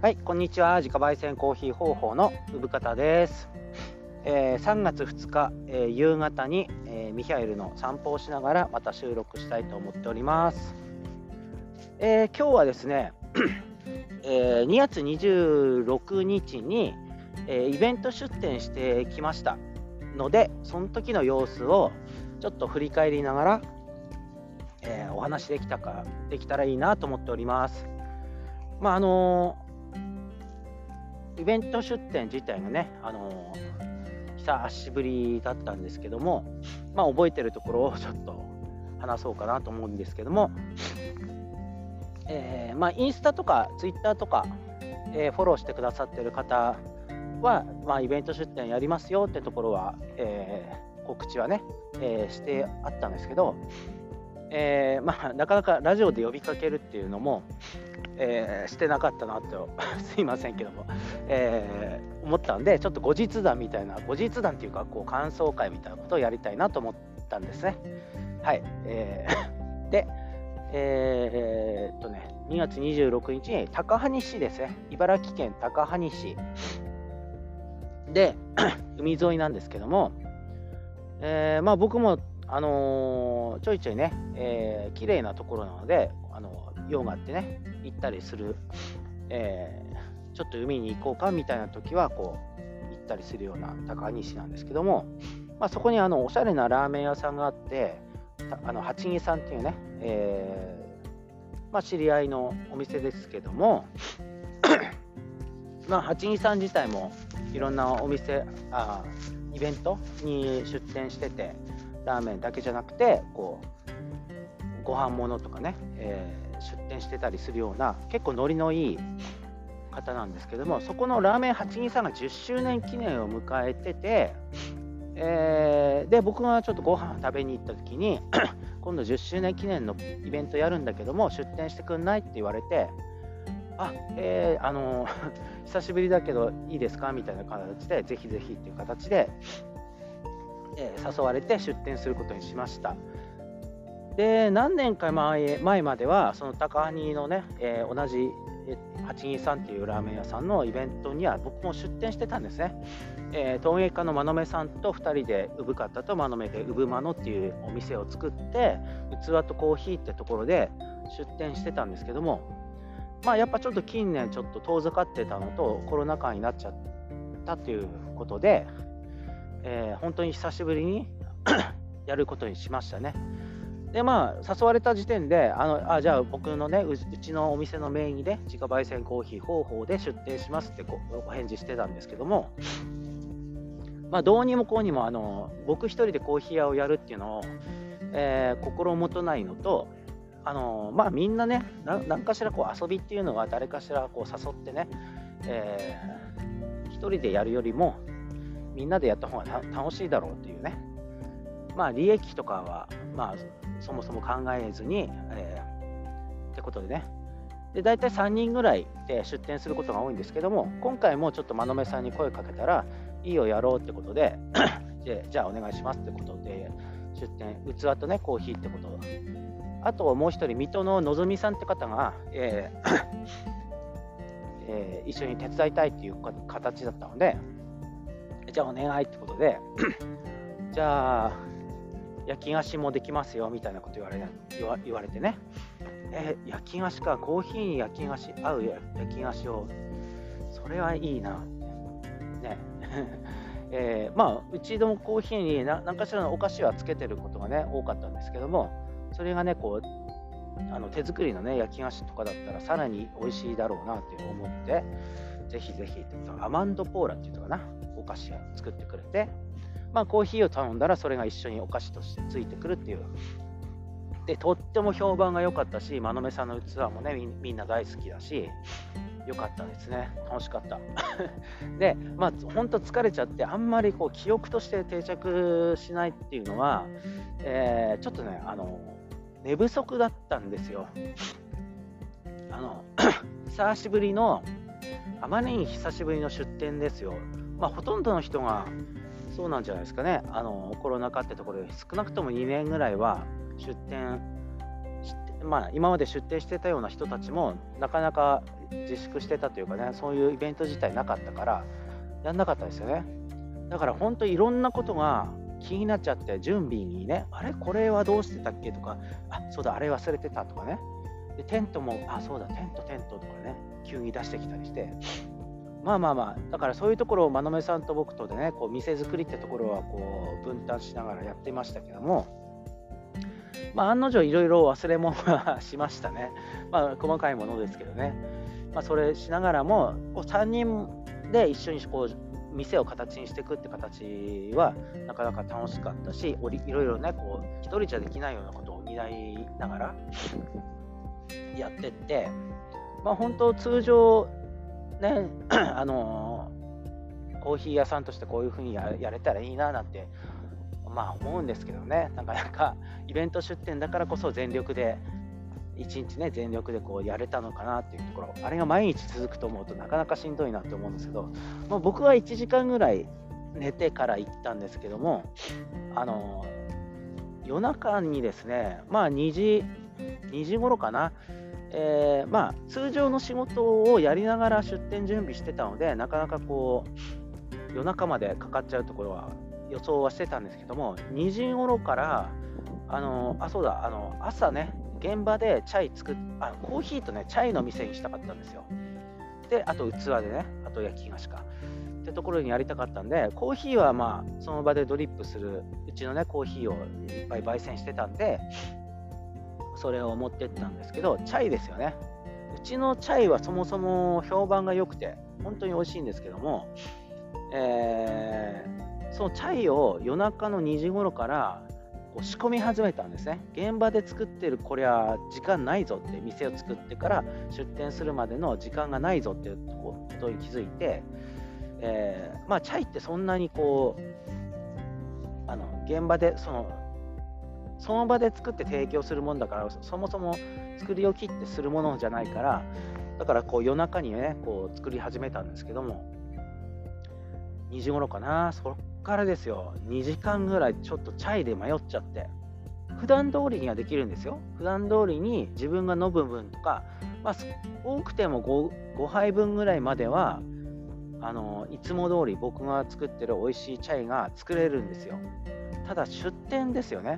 はい、こんにちは。自家焙煎コーヒー方法の産方です。えー、3月2日、えー、夕方に、えー、ミハエルの散歩をしながらまた収録したいと思っております。え今日はですね、え2月26日に、えイベント出店してきましたので、その時の様子をちょっと振り返りながら、えお話できたかできたらいいなと思っております。まああのイベント出店自体がね、あの久しぶりだったんですけども、まあ、覚えてるところを ちょっと話そうかなと思うんですけども、えー、まあ、インスタとかツイッターとか、えー、フォローしてくださってる方は、まあ、イベント出店やりますよってところは、えー、告知はね、えしてあったんですけど、えまあ、なかなかラジオで呼びかけるっていうのも、えー、してなかったなと すいませんけども、えー、思ったんでちょっと後日談みたいな後日談っていうかこう感想会みたいなことをやりたいなと思ったんですね。はい、えー、でえー、っとね2月26日に高萩市ですね。茨城県高萩市。で 海沿いなんですけども、えー、まあ僕もあのー、ちょいちょいね、えー、綺麗なところなので、あの用があってね行ったりする、えー、ちょっと海に行こうかみたいな時はこう行ったりするような高西なんですけども、まあ、そこにあのおしゃれなラーメン屋さんがあってあの八木さんっていうね、えー、まあ、知り合いのお店ですけどもまあ八木さん自体もいろんなお店あイベントに出店しててラーメンだけじゃなくてこうご飯物とかね、えー出店してたりするような結構ノリのいい方なんですけどもそこのラーメン82さんが10周年記念を迎えてて、えー、で僕がちょっとご飯食べに行った時に 今度10周年記念のイベントやるんだけども出店してくんないって言われてあえー、あの 久しぶりだけどいいですかみたいな形でぜひぜひっていう形で、えー、誘われて出店することにしました。で何年か前前まではその高萩のね、えー、同じ823っていうラーメン屋さんのイベントには僕も出店してたんですね。えー、陶芸家の真野目さんと2人で産方と真野目で産間のっていうお店を作って器とコーヒーってところで出店してたんですけどもまあやっぱちょっと近年ちょっと遠ざかってたのとコロナ禍になっちゃったということで、えー、本当に久しぶりに やることにしましたね。でまあ誘われた時点であのあじゃあ僕のねうちのお店の名義で自家焙煎コーヒー方法で出店しますってお返事してたんですけどもまあどうにもこうにもあの僕一人でコーヒー屋をやるっていうのを、えー、心もとないのとあのまあみんなね何かしらこう遊びっていうのは誰かしらこう誘ってね、えー、一人でやるよりもみんなでやった方が楽しいだろうっていうね。まあ利益とかはまあそもそも考えずに、えー、ってことでね。で大体3人ぐらいで出店することが多いんですけども今回もちょっと真野目さんに声かけたらいいよやろうってことで でじゃあお願いしますってことで出店器とねコーヒーってこと。あともう一人水戸ののぞみさんって方が、えー えー、一緒に手伝いたいっていう形だったのでじゃあお願いってことで。じゃあ焼き菓子もできますよみたいなこと言われ言わ言われてね、え焼き菓子かコーヒーに焼き菓子合う焼き菓子を。それはいいな。ってね。えー、まあうちのコーヒーに何かしらのお菓子はつけてることがね多かったんですけどもそれがねこうあの手作りのね焼き菓子とかだったらさらに美味しいだろうなって思ってぜひぜひアマンドポーラっていうのかなお菓子を作ってくれてまあ、コーヒーを頼んだらそれが一緒にお菓子としてついてくるっていう。で、とっても評判が良かったし、真野さんの器もねみんな大好きだし、良かったですね。楽しかった。で、まあ、本当疲れちゃって、あんまりこう記憶として定着しないっていうのは、えー、ちょっとね、あの、寝不足だったんですよ。あの、久しぶりの、あまりに久しぶりの出店ですよ。まあ、ほとんどの人がそうなんじゃないですかね、あのコロナ禍ってところで少なくとも2年ぐらいは出店まあ、今まで出店してたような人たちもなかなか自粛してたというかねそういうイベント自体なかったからやんなかったですよね。だから本当いろんなことが気になっちゃって準備にねあれこれはどうしてたっけとかあそうだあれ忘れてたとかね。でテントもあそうだテントテントとかね急に出してきたりしてまあまあまあだからそういうところを真鍋さんと僕とでねこう店作りってところはこう分担しながらやってましたけどもまあ案の定いろいろ忘れ物はしましたね。まあ細かいものですけどね。まあそれしながらもこう3人で一緒にこう店を形にしていくって形はなかなか楽しかったしいろいろねこう一人じゃできないようなことを担いながらやってってまあ本当通常ね あのコーヒー屋さんとしてこういうふうにやれたらいいななんてまあ思うんですけどね。なかなかイベント出店だからこそ全力で一日ね全力でこうやれたのかなっていうところ。あれが毎日続くと思うとなかなかしんどいなって思うんですけど、まあ、僕は1時間ぐらい寝てから行ったんですけどもあの夜中にですねまあ2時2時頃かなえー、まあ通常の仕事をやりながら出店準備してたのでなかなかこう夜中までかかっちゃうところは予想はしてたんですけども2時頃からあのあそうだあの朝ね現場でチャイ作っあコーヒーとねチャイの店にしたかったんですよ。であと器でねあと焼き菓子か。ってところにやりたかったんでコーヒーはまあその場でドリップするうちのねコーヒーをいっぱい焙煎してたんでそれを持ってったんですけどチャイですよね。うちのチャイはそもそも評判が良くて本当に美味しいんですけども、えー、そのチャイを夜中の2時頃からこう仕込み始めたんですね。現場で作ってるこりゃ時間ないぞって店を作ってから出店するまでの時間がないぞっていうことに気づいて、えー、まあチャイってそんなにこうあの現場でそのその場で作って提供するもんだからそもそも作り置きってするものじゃないからだからこう夜中にねこう作り始めたんですけども2時頃かなそっからですよ。2時間ぐらいちょっとチャイで迷っちゃって普段通りにはできるんですよ。普段通りに自分が飲む分とか、まあ、多くても 5, 5杯分ぐらいまではあのいつも通り僕が作ってる美味しいチャイが作れるんですよ。ただ出店ですよね。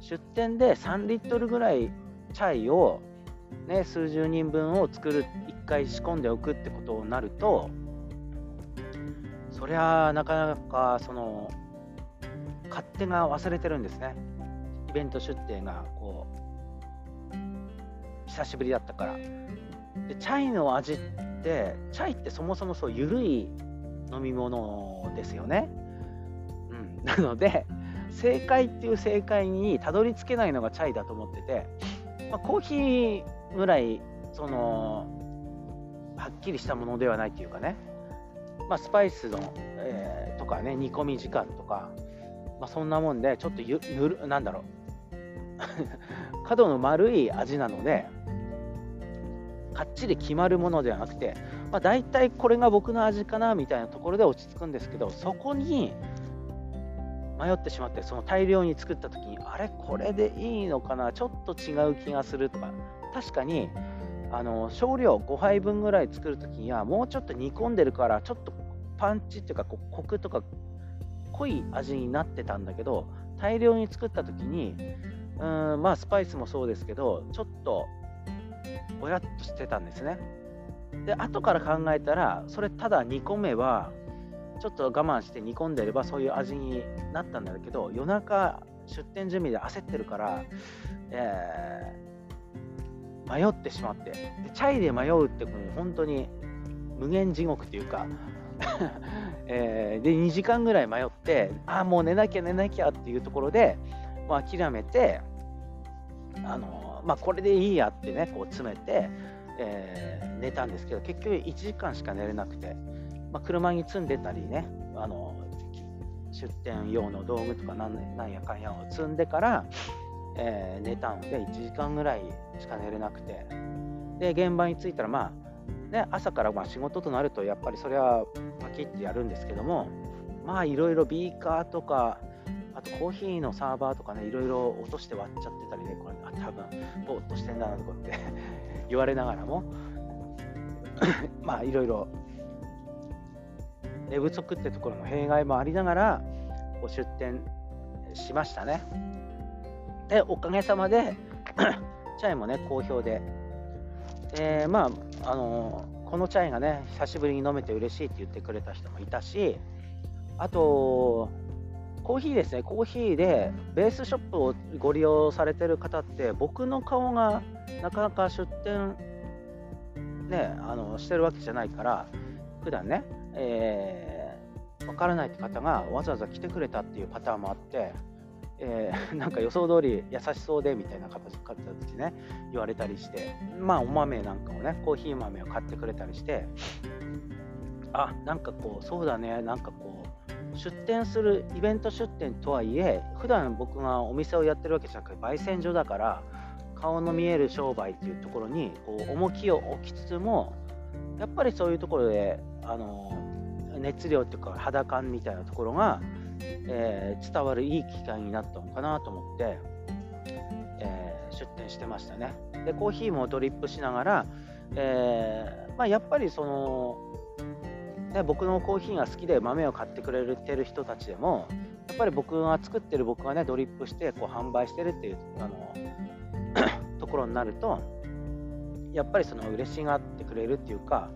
出店で3リットルぐらいチャイを、ね、数十人分を作る1回仕込んでおくってことになるとそりゃなかなかその勝手が忘れてるんですね。イベント出店がこう久しぶりだったから。でチャイの味ってチャイってそもそもそう緩い飲み物ですよね、うん、なので正解っていう正解にたどり着けないのがチャイだと思ってて、まあ、コーヒーぐらいそのはっきりしたものではないっていうかね、まあ、スパイスの、えー、とかね煮込み時間とか、まあ、そんなもんでちょっとゆぬるなんだろう。角の丸い味なのでかっちり決まるものではなくて、まあ、大体これが僕の味かなみたいなところで落ち着くんですけどそこに迷ってしまってその大量に作った時にあれこれでいいのかなちょっと違う気がするとか確かにあの少量5杯分ぐらい作る時にはもうちょっと煮込んでるからちょっとパンチっていうかこうコクとか濃い味になってたんだけど大量に作った時にうーんまあスパイスもそうですけどちょっとぼやっとしてたんですね。で後から考えたらそれただ煮込めばちょっと我慢して煮込んでればそういう味になったんだけど夜中出店準備で焦ってるから、えー、迷ってしまってでチャイで迷うってもう本当に無限地獄っていうか えー、で2時間ぐらい迷ってああもう寝なきゃ寝なきゃっていうところで、まあ、諦めてあの、まあ、これでいいやってねこう詰めて、えー、寝たんですけど結局1時間しか寝れなくて。まあ、車に積んでたりねあの出店用の道具とかなんなんやかんやを積んでから、えー、寝たので1時間ぐらいしか寝れなくて。で現場に着いたらまあね朝からまあ仕事となるとやっぱりそれはパキッてやるんですけどもまあいろいろビーカーとかあとコーヒーのサーバーとかね、いろいろ落として割っちゃってたりね、これあ多分ぼーっとしてんだなとかって 言われながらも、まあいろいろ寝不足ってところの弊害もありながらこう出店しましたね。で、おかげさまで チャイもね、好評で、え、まあ、あの、このチャイがね、久しぶりに飲めて嬉しいって言ってくれた人もいたし、あと、コーヒーですね、コーヒーでベースショップをご利用されてる方って、僕の顔がなかなか出店、ね、あのしてるわけじゃないから、普段ね、えー、分からないって方がわざわざ来てくれたっていうパターンもあって、えー、なんか予想通り優しそうでみたいな形でね。言われたりして。まあお豆なんかをねコーヒー豆を買ってくれたりして。あなんかこうそうだね。なんかこう出店するイベント出店とはいえ普段僕がお店をやってるわけじゃなくて焙煎所だから顔の見える商売っていうところにこう重きを置きつつもやっぱりそういうところであの熱量っていうか肌感みたいなところが、えー、伝わるいい機会になったのかなと思って、えー、出店してましたね。でコーヒーもドリップしながら、えー、まあ、やっぱりその、ね、僕のコーヒーが好きで豆を買ってくれてる人たちでもやっぱり僕が作ってる僕がねドリップしてこう販売してるっていうあの ところになるとやっぱりその嬉しがってくれるっていうか、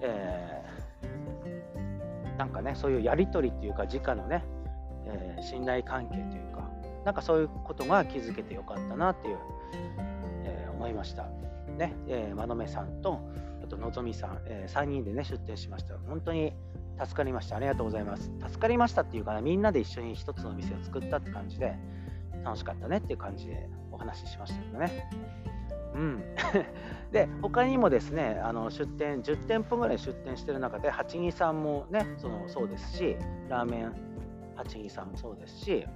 えー、なんかねそういうやり取りっていうか直のね、えー、信頼関係というかなんかそういうことが気づけてよかったなっていう、えー、思いました。ね、えー、真鍋さんとあとのぞみさん、えー、3人でね出店しました。本当に助かりました。ありがとうございます。助かりましたっていうか、ね、みんなで一緒に一つの店を作ったって感じで楽しかったねっていう感じでお話ししましたけどね。うん、で他にもですねあの出店10店舗ぐらい出店してる中で八木さんもねそのそうですしラーメン八木さんもそうですし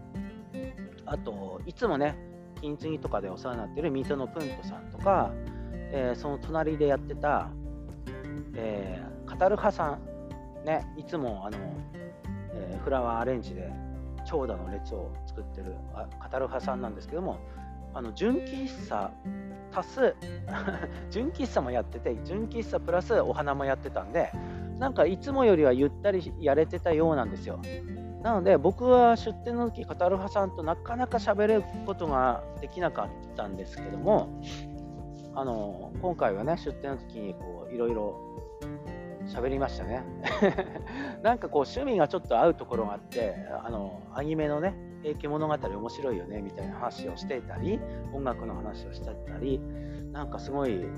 あといつもね金継ぎとかでお世話になってる水戸のプントさんとか、えー、その隣でやってた、えー、カタルハさんねいつもあの、えー、フラワーアレンジで長蛇の列を作ってるカタルハさんなんですけどもあの純喫茶足す 純喫茶もやってて純喫茶プラスお花もやってたんでなんかいつもよりはゆったりやれてたようなんですよ。なので僕は出店の時カタルハさんとなかなか喋ることができなかったんですけどもあの今回はね出店の時にこういろいろ喋りましたね。なんかこう趣味がちょっと合うところがあってあのアニメのね「平家物語」面白いよねみたいな話をしていたり音楽の話をしてたりなんかすごいう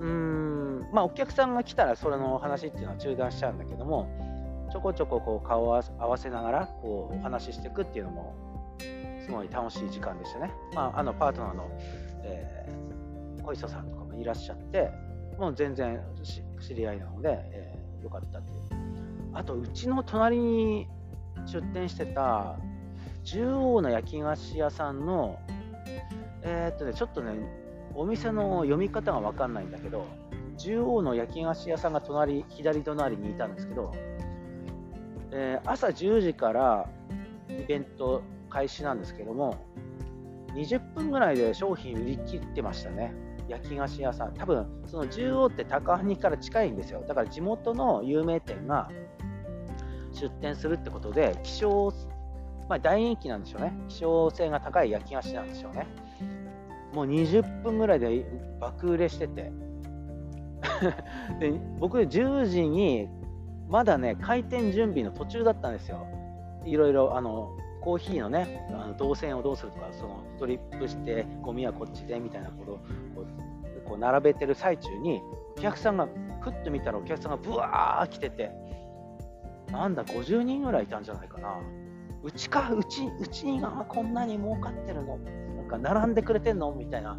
ーんまあお客さんが来たらそれの話っていうのは中断しちゃうんだけどもちょこちょここう顔を合わせながらこうお話ししていくっていうのもすごい楽しい時間でしたね。まあ、あのパートナーの、えー、小磯さんとかもいらっしゃってもう全然知り合いなので、えー、よかったっていう。あと、うちの隣に出店してた、獣王の焼き菓子屋さんの、えー、っとね、ちょっとね、お店の読み方が分かんないんだけど、獣王の焼き菓子屋さんが隣、左隣にいたんですけど、えー、朝10時からイベント開始なんですけども、20分ぐらいで商品売り切ってましたね。焼き菓子屋さん、多分その中央って高萩から近いんですよ。だから地元の有名店が出店するってことで、希少、まあ、大人気なんでしょうね。希少性が高い焼き菓子なんでしょうね。もう20分ぐらいで爆売れしてて。で僕、10時にまだね、開店準備の途中だったんですよ。いろいろあのコーヒーのね、あの動線をどうするとか、そのドリップして、ゴミはこっちでみたいなことをこうこう並べてる最中に、お客さんが、ふっと見たらお客さんがぶわー来てて、なんだ、50人ぐらいいたんじゃないかな。うちか、うち、うちがこんなに儲かってるの？なんか並んでくれてんの？みたいな。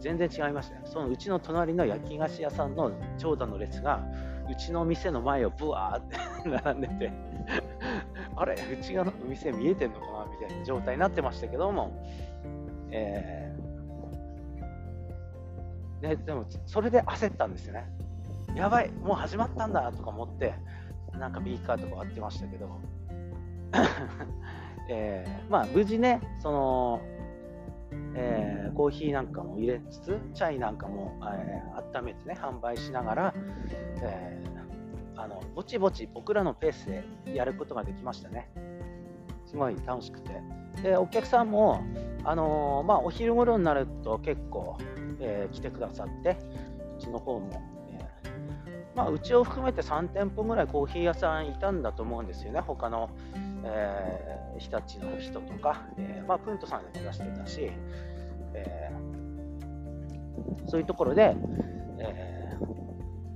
全然違いましたね。そのうちの隣の焼き菓子屋さんの長蛇の列が、うちの店の前をブワーって 並んでて。あれ？内側の店見えてんのかな？みたいな状態になってましたけども、えー、ね、でもそれで焦ったんですよね。やばい、もう始まったんだとか思って、なんかビーカーとか割ってましたけど、えー、まあ無事ねその、えー、コーヒーなんかも入れつつチャイなんかも、えー、温めてね販売しながら、えー、あのぼちぼち僕らのペースでやることができましたね。すごい楽しくて。でお客さんも、あのまあ、お昼頃になると結構、え来てくださってうちの方もまあ、うちを含めて3店舗ぐらいコーヒー屋さんいたんだと思うんですよね、他の、えー、日立の人とか、えー、まあ、プントさんでも出してたし、えー、そういうところで、え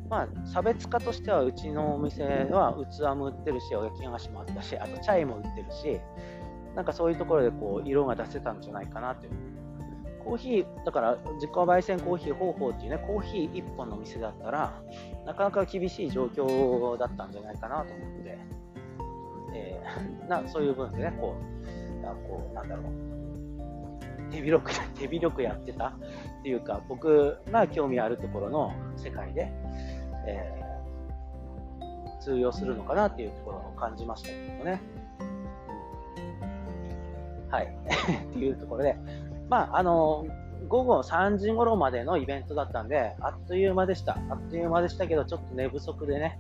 まあ、差別化としてはうちのお店は器も売ってるし、お焼き菓子もあったし、あとチャイも売ってるし、なんかそういうところでこう色が出せたんじゃないかなというコーヒー、だから自己焙煎コーヒー方法っていうね、コーヒー1本の店だったら、なかなか厳しい状況だったんじゃないかなと思って、えー、なそういう分でね、こう、あこうなんだろう、手広く、手広くやってたっていうか、僕が興味あるところの世界で、えー、通用するのかなっていうところを感じましたけどね。はい。っていうところで、まあ、あの、午後3時頃までのイベントだったんで、あっという間でした。あっという間でしたけど、ちょっと寝不足でね、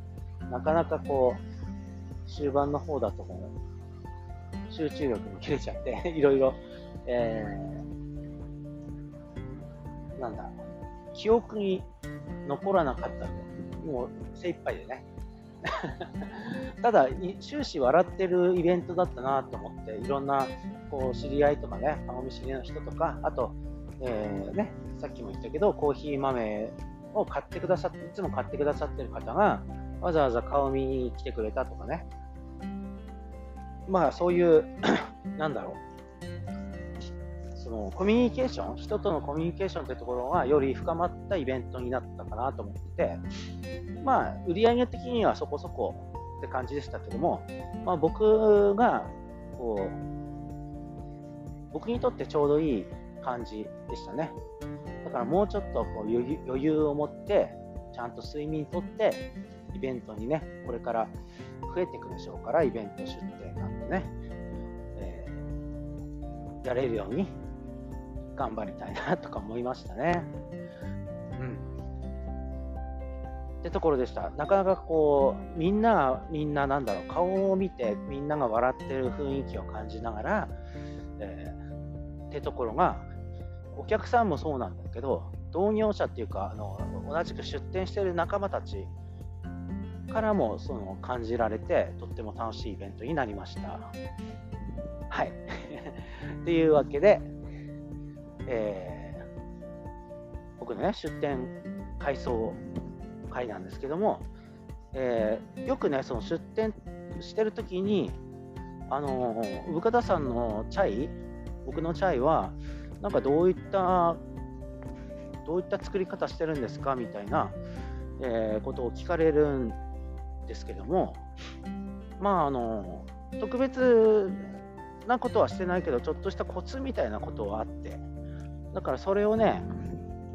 なかなかこう、終盤の方だともう、集中力も切れちゃって、いろいろ、えー、なんだ、記憶に残らなかったんで、もう精一杯でね。ただ、終始笑ってるイベントだったなと思って、いろんなこう知り合いとかね、顔見知りの人とか、あと、えー、ね、さっきも言ったけど、コーヒー豆を買ってくださって、いつも買ってくださってる方が、わざわざ顔見に来てくれたとかね、まあそういう なんだろう、そのコミュニケーション、人とのコミュニケーションというところがより深まったイベントになったかなと思ってて、まあ売上的にはそこそこって感じでしたけども、まあ、僕がこう僕にとってちょうどいい感じでしたね。だからもうちょっとこう余裕を持って、ちゃんと睡眠とって、イベントにね、これから増えていくでしょうから、イベント出店なんてね、えー、やれるように頑張りたいなとか思いましたね。うん。ってところでした。なかなかこう、みんなが、みんななんだろう、顔を見て、みんなが笑ってる雰囲気を感じながら、えー、ってところが、お客さんもそうなんだけど同業者っていうかあの同じく出店してる仲間たちからもその感じられてとっても楽しいイベントになりました。はい。というわけで、えー、僕のね出店改装会なんですけども、えー、よくねその出店してる時にあの産方さんのチャイ僕のチャイはなんかどういったどういった作り方してるんですかみたいな、えー、ことを聞かれるんですけどもまああの特別なことはしてないけどちょっとしたコツみたいなことはあってだからそれをね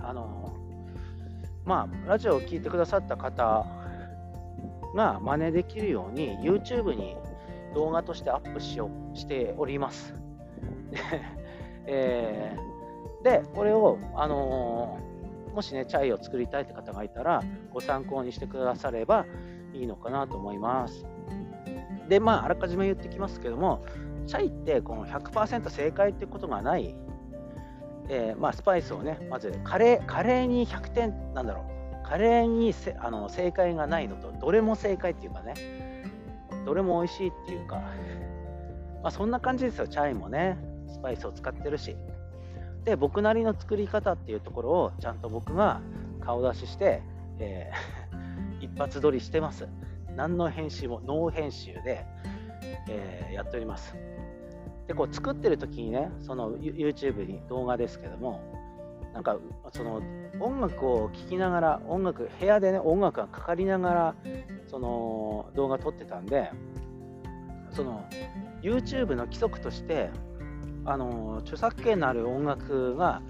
あのまあラジオを聴いてくださった方が真似できるように YouTube に動画としてアップしようしております。えー、で、これを、あのー、もしね、チャイを作りたいって方がいたら、ご参考にしてくださればいいのかなと思います。で、まあ、あらかじめ言ってきますけども、チャイってこの100%正解ってことがない、えー、まあ、スパイスをね、まずカレー、カレーに100点、なんだろう、カレーにせあの正解がないのと、どれも正解っていうかね、どれも美味しいっていうか、まあ、そんな感じですよ、チャイもね。スパイスを使ってるし。で僕なりの作り方っていうところをちゃんと僕が顔出しして、えー、一発撮りしてます。何の編集もノー編集で、えー、やっております。でこう作ってる時にねその YouTube に動画ですけどもなんかその音楽を聴きながら音楽部屋でね音楽がかかりながらその動画撮ってたんでその YouTube の規則としてあの著作権のある音楽が、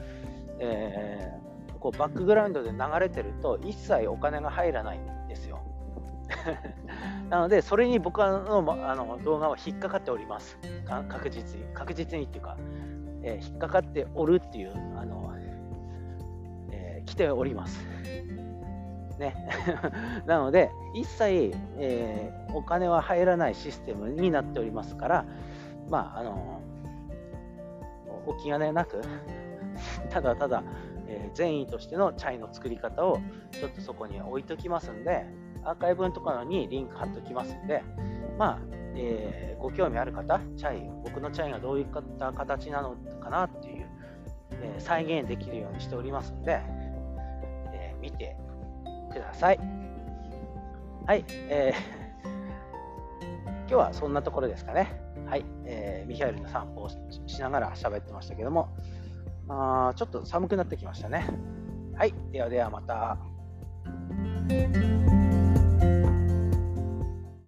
えー、こうバックグラウンドで流れてると一切お金が入らないんですよ。なので、それに僕はのあの動画は引っかかっております。確実に。確実にっていうか、えー、引っかかっておるっていう、あの、えー、来ております。ね。なので、一切、えー、お金は入らないシステムになっておりますから、まあ、あの、お気兼ねなく、ただただ、えー、善意としてのチャイの作り方をちょっとそこに置いときますんで、アーカイブのところにリンク貼っておきますんで、まあ、えー、ご興味ある方、チャイ、僕のチャイがどういった形なのかなっていう、えー、再現できるようにしておりますんで、えー、見てください。はい、えー、今日はそんなところですかね。はい、えー、ミハエルの散歩をしながら喋ってましたけども、あちょっと寒くなってきましたね。はい、ではではまた。